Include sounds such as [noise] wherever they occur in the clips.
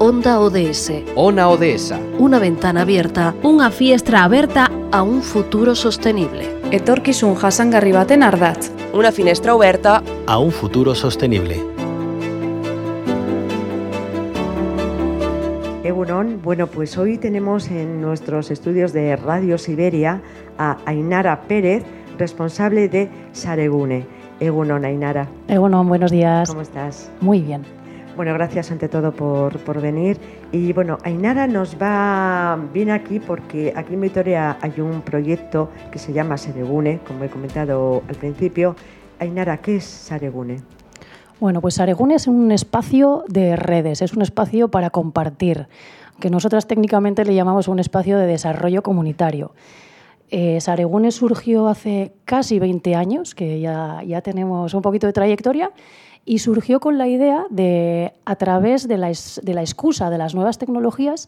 Onda ODS. Ona ODS. Una ventana abierta Unha fiestra aberta a un futuro sostenible. Etorkizun jasangarri baten ardatz. Una finestra oberta A un futuro sostenible. Egunon, bueno, pues hoy tenemos en nuestros estudios de Radio Siberia a Ainara Pérez, responsable de Saregune. Egunon, Ainara, bueno, buenos días. ¿cómo estás? Muy bien. Bueno, gracias ante todo por, por venir. Y bueno, Ainara nos va, viene aquí porque aquí en Vitoria hay un proyecto que se llama Saregune, como he comentado al principio. Ainara, ¿qué es Saregune? Bueno, pues Saregún es un espacio de redes, es un espacio para compartir, que nosotras técnicamente le llamamos un espacio de desarrollo comunitario. Eh, Saregune surgió hace casi 20 años, que ya, ya tenemos un poquito de trayectoria, y surgió con la idea de, a través de la, de la excusa de las nuevas tecnologías,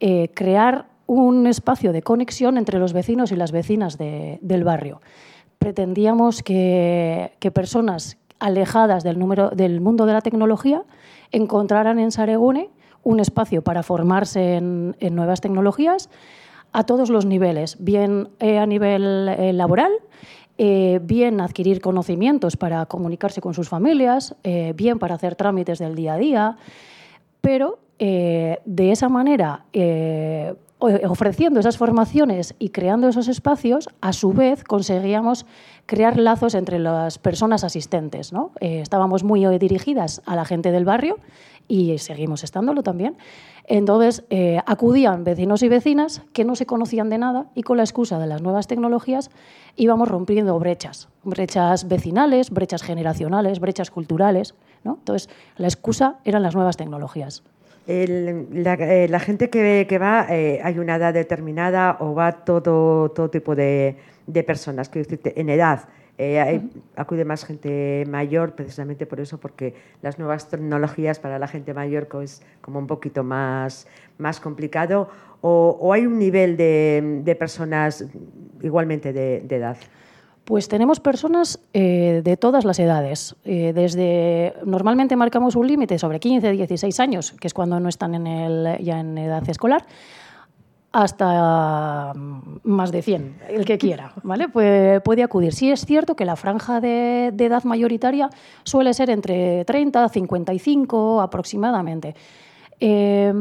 eh, crear un espacio de conexión entre los vecinos y las vecinas de- del barrio. Pretendíamos que, que personas alejadas del, número, del mundo de la tecnología encontraran en Saregune un espacio para formarse en, en nuevas tecnologías a todos los niveles, bien eh, a nivel eh, laboral, eh, bien adquirir conocimientos para comunicarse con sus familias, eh, bien para hacer trámites del día a día, pero eh, de esa manera, ofreciendo esas formaciones y creando esos espacios, a su vez conseguíamos crear lazos entre las personas asistentes. ¿no? Estábamos muy dirigidas a la gente del barrio y seguimos estándolo también. Entonces, eh, acudían vecinos y vecinas que no se conocían de nada y con la excusa de las nuevas tecnologías íbamos rompiendo brechas, brechas vecinales, brechas generacionales, brechas culturales. ¿no? Entonces, la excusa eran las nuevas tecnologías. El- la, eh, la gente que, que va, eh, ¿hay una edad determinada o va todo, todo tipo de, de personas? Quiero decirte, en edad. Eh, hay- Acude más gente mayor precisamente por eso, porque las nuevas tecnologías para la gente mayor es como un poquito más, más complicado. O, o hay un nivel de, de personas igualmente de, de edad? Pues tenemos personas eh, de todas las edades. Eh, desde normalmente marcamos un límite sobre 15, 16 años, que es cuando no están en el, ya en edad escolar, hasta mm, más de 100, el que quiera, ¿vale? Puede, acudir. Sí es cierto que la franja de, edad mayoritaria suele ser entre 30 a 55 aproximadamente. Eh,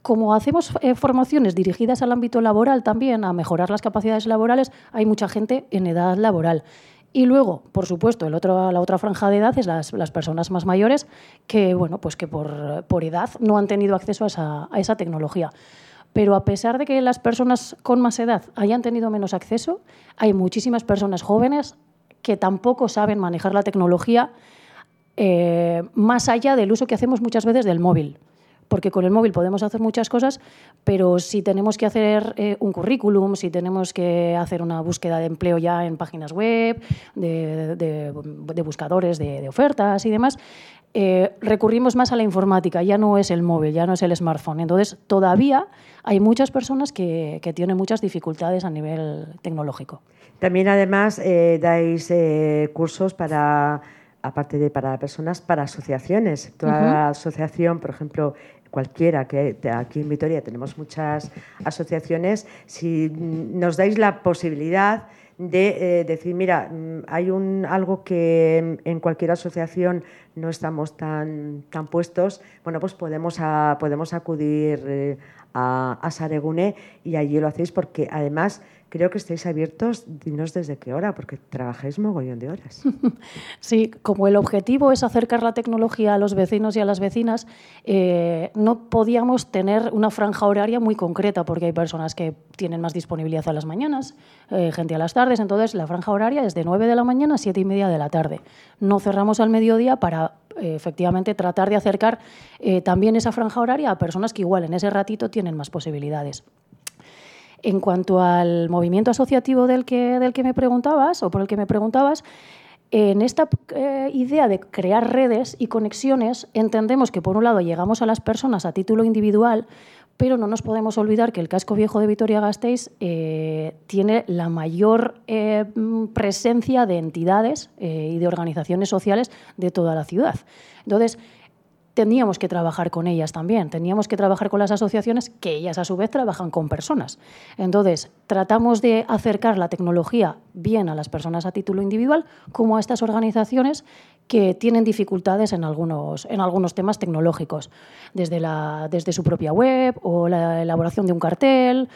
como hacemos eh, formaciones dirigidas al ámbito laboral también, a mejorar las capacidades laborales, hay mucha gente en edad laboral. Y luego, por supuesto, el otro, la otra franja de edad es las, personas más mayores que, bueno, pues que por, por edad no han tenido acceso a esa tecnología. Pero a pesar de que las personas con más edad hayan tenido menos acceso, hay muchísimas personas jóvenes que tampoco saben manejar la tecnología eh, más allá del uso que hacemos muchas veces del móvil. Porque con el móvil podemos hacer muchas cosas, pero si tenemos que hacer eh, un currículum, si tenemos que hacer una búsqueda de empleo ya en páginas web, de, buscadores de ofertas y demás, eh, recurrimos más a la informática, ya no es el móvil, ya no es el smartphone. Entonces, todavía hay muchas personas que, que tienen muchas dificultades a nivel tecnológico. También además eh, dais eh, cursos para, aparte de para personas, para asociaciones. Toda asociación, por ejemplo, cualquiera, que aquí en Vitoria tenemos muchas asociaciones, si nos dais la posibilidad de eh, decir, mira, mm, hay un, algo que en cualquier asociación no estamos tan, tan puestos, bueno, pues podemos, a- podemos acudir eh, a, a Saregune y allí lo hacéis porque además creo que estáis abiertos, dinos desde qué hora, porque trabajáis mogollón de horas. [laughs] Sí, como el objetivo es acercar la tecnología a los vecinos y a las vecinas, eh, no podíamos tener una franja horaria muy concreta, porque hay personas que tienen más disponibilidad a las mañanas, eh, gente a las tardes, entonces la franja horaria es de 9 de la mañana a 7 y media de la tarde. No cerramos al mediodía para eh, efectivamente tratar de acercar también esa franja horaria a personas que igual en ese ratito tienen más posibilidades. En cuanto al movimiento asociativo del que, del que me preguntabas, o por el que me preguntabas, en esta eh, idea de crear redes y conexiones, entendemos que por un lado llegamos a las personas a título individual, pero no nos podemos olvidar que el casco viejo de Vitoria-Gasteiz eh, tiene la mayor eh, presencia de entidades y de organizaciones sociales de toda la ciudad. Entonces, teníamos que trabajar con ellas también, teníamos que trabajar con las asociaciones que ellas a su vez trabajan con personas. Entonces, tratamos de acercar la tecnología bien a las personas a título individual como a estas organizaciones que tienen dificultades en algunos, en algunos temas tecnológicos, desde, la, desde su propia web o la elaboración de un cartel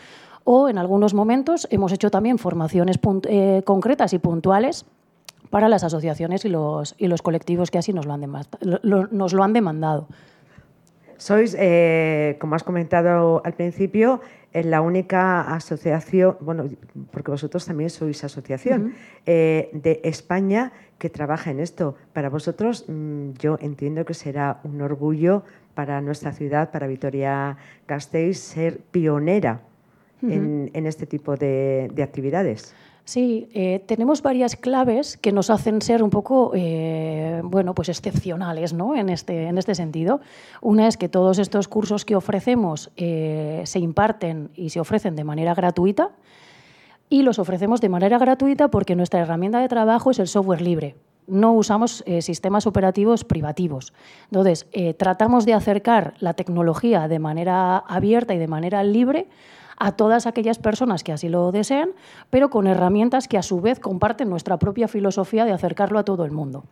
o en algunos momentos hemos hecho también formaciones eh, concretas y puntuales para las asociaciones y los, y los colectivos que así nos lo han, nos lo han demandado. Sois, eh, como has comentado al principio, la única asociación, bueno, porque vosotros también sois asociación, eh, de España que trabaja en esto. Para vosotros, mm, yo entiendo que será un orgullo para nuestra ciudad, para Vitoria-Gasteiz, ser pionera en, este tipo de actividades. Sí, eh, tenemos varias claves que nos hacen ser un poco, eh, bueno, pues excepcionales, ¿no? En este, en este sentido. Una es que todos estos cursos que ofrecemos eh, se imparten y se ofrecen de manera gratuita y los ofrecemos de manera gratuita porque nuestra herramienta de trabajo es el software libre. No usamos sistemas operativos privativos. Entonces, tratamos de acercar la tecnología de manera abierta y de manera libre a todas aquellas personas que así lo desean, pero con herramientas que a su vez comparten nuestra propia filosofía de acercarlo a todo el mundo.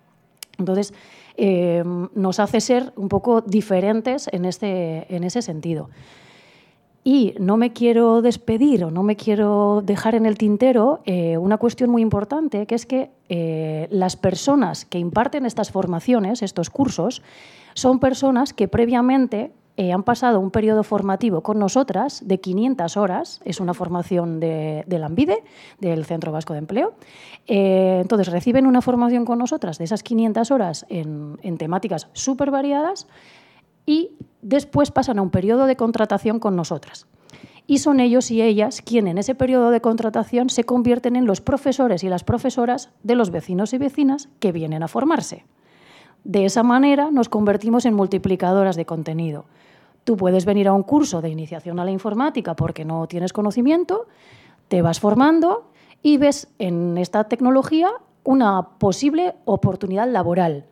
Entonces, eh, nos hace ser un poco diferentes en, este, en ese sentido. Y no me quiero despedir o no me quiero dejar en el tintero eh, una cuestión muy importante, que es que eh, las personas que imparten estas formaciones, estos cursos, son personas que previamente eh, han pasado un periodo formativo con nosotras de 500 horas, es una formación de, la ANVIDE, del Centro Vasco de Empleo. Eh, entonces reciben una formación con nosotras de esas 500 horas en, temáticas súper variadas y después pasan a un periodo de contratación con nosotras. Y son ellos y ellas quienes en ese periodo de contratación se convierten en los profesores y las profesoras de los vecinos y vecinas que vienen a formarse. De esa manera nos convertimos en multiplicadoras de contenido. Tú puedes venir a un curso de iniciación a la informática porque no tienes conocimiento, te vas formando y ves en esta tecnología una posible oportunidad laboral.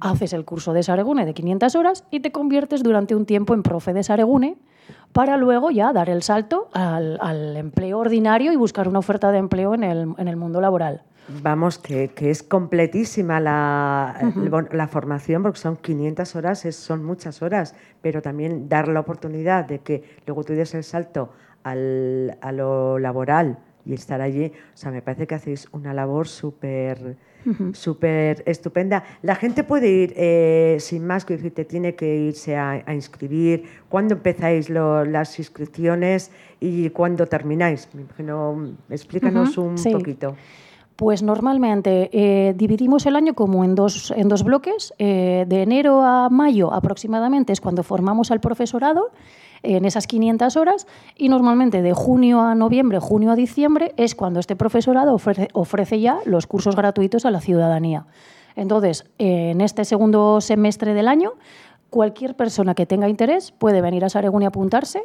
Haces el curso de Saregune de 500 horas y te conviertes durante un tiempo en profe de Saregune para luego ya dar el salto al, empleo ordinario y buscar una oferta de empleo en el mundo laboral. Vamos, que, es completísima la, la, formación, porque son 500 horas, son muchas horas, pero también dar la oportunidad de que luego tú des el salto al, a lo laboral y estar allí, o sea, me parece que hacéis una labor súper súper estupenda. La gente puede ir, eh, sin más que decirte, tiene que irse a, inscribir. ¿Cuándo empezáis las inscripciones y cuándo termináis? explícanos un poquito. Pues normalmente eh, dividimos el año como en dos, en dos bloques. Eh, de enero a mayo aproximadamente es cuando formamos al profesorado en esas 500 horas y normalmente de junio a noviembre, junio a diciembre es cuando este profesorado ofrece, ofrece ya los cursos gratuitos a la ciudadanía. Entonces, en este segundo semestre del año, cualquier persona que tenga interés puede venir a Saregún y apuntarse.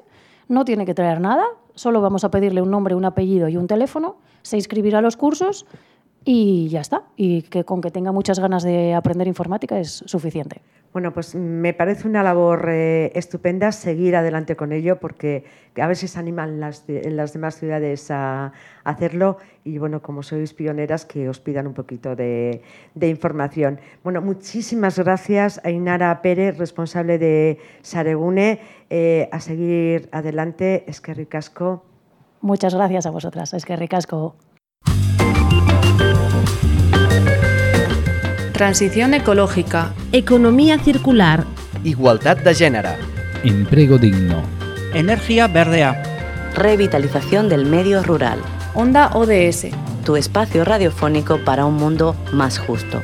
No tiene que traer nada, solo vamos a pedirle un nombre, un apellido y un teléfono se inscribirá a los cursos y ya está. Y que con que tenga muchas ganas de aprender informática es suficiente. Bueno, pues me parece una labor eh, estupenda seguir adelante con ello porque a veces animan las, en las demás ciudades a, hacerlo y bueno, como sois pioneras, que os pidan un poquito de, información. Bueno, muchísimas gracias a Inara Pérez, responsable de Saregune, eh, a seguir adelante. Es que ricasco. Muchas gracias a vosotras. Es que ricasco. Transición ecológica. Economía circular. Igualdad de género. Empleo digno. Energía verdea. Revitalización del medio rural. Onda ODS. Tu espacio radiofónico para un mundo más justo.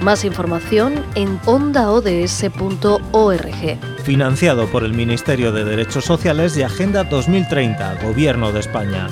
Más información en ondaods.org. Financiado por el Ministerio de Derechos Sociales y Agenda 2030, Gobierno de España.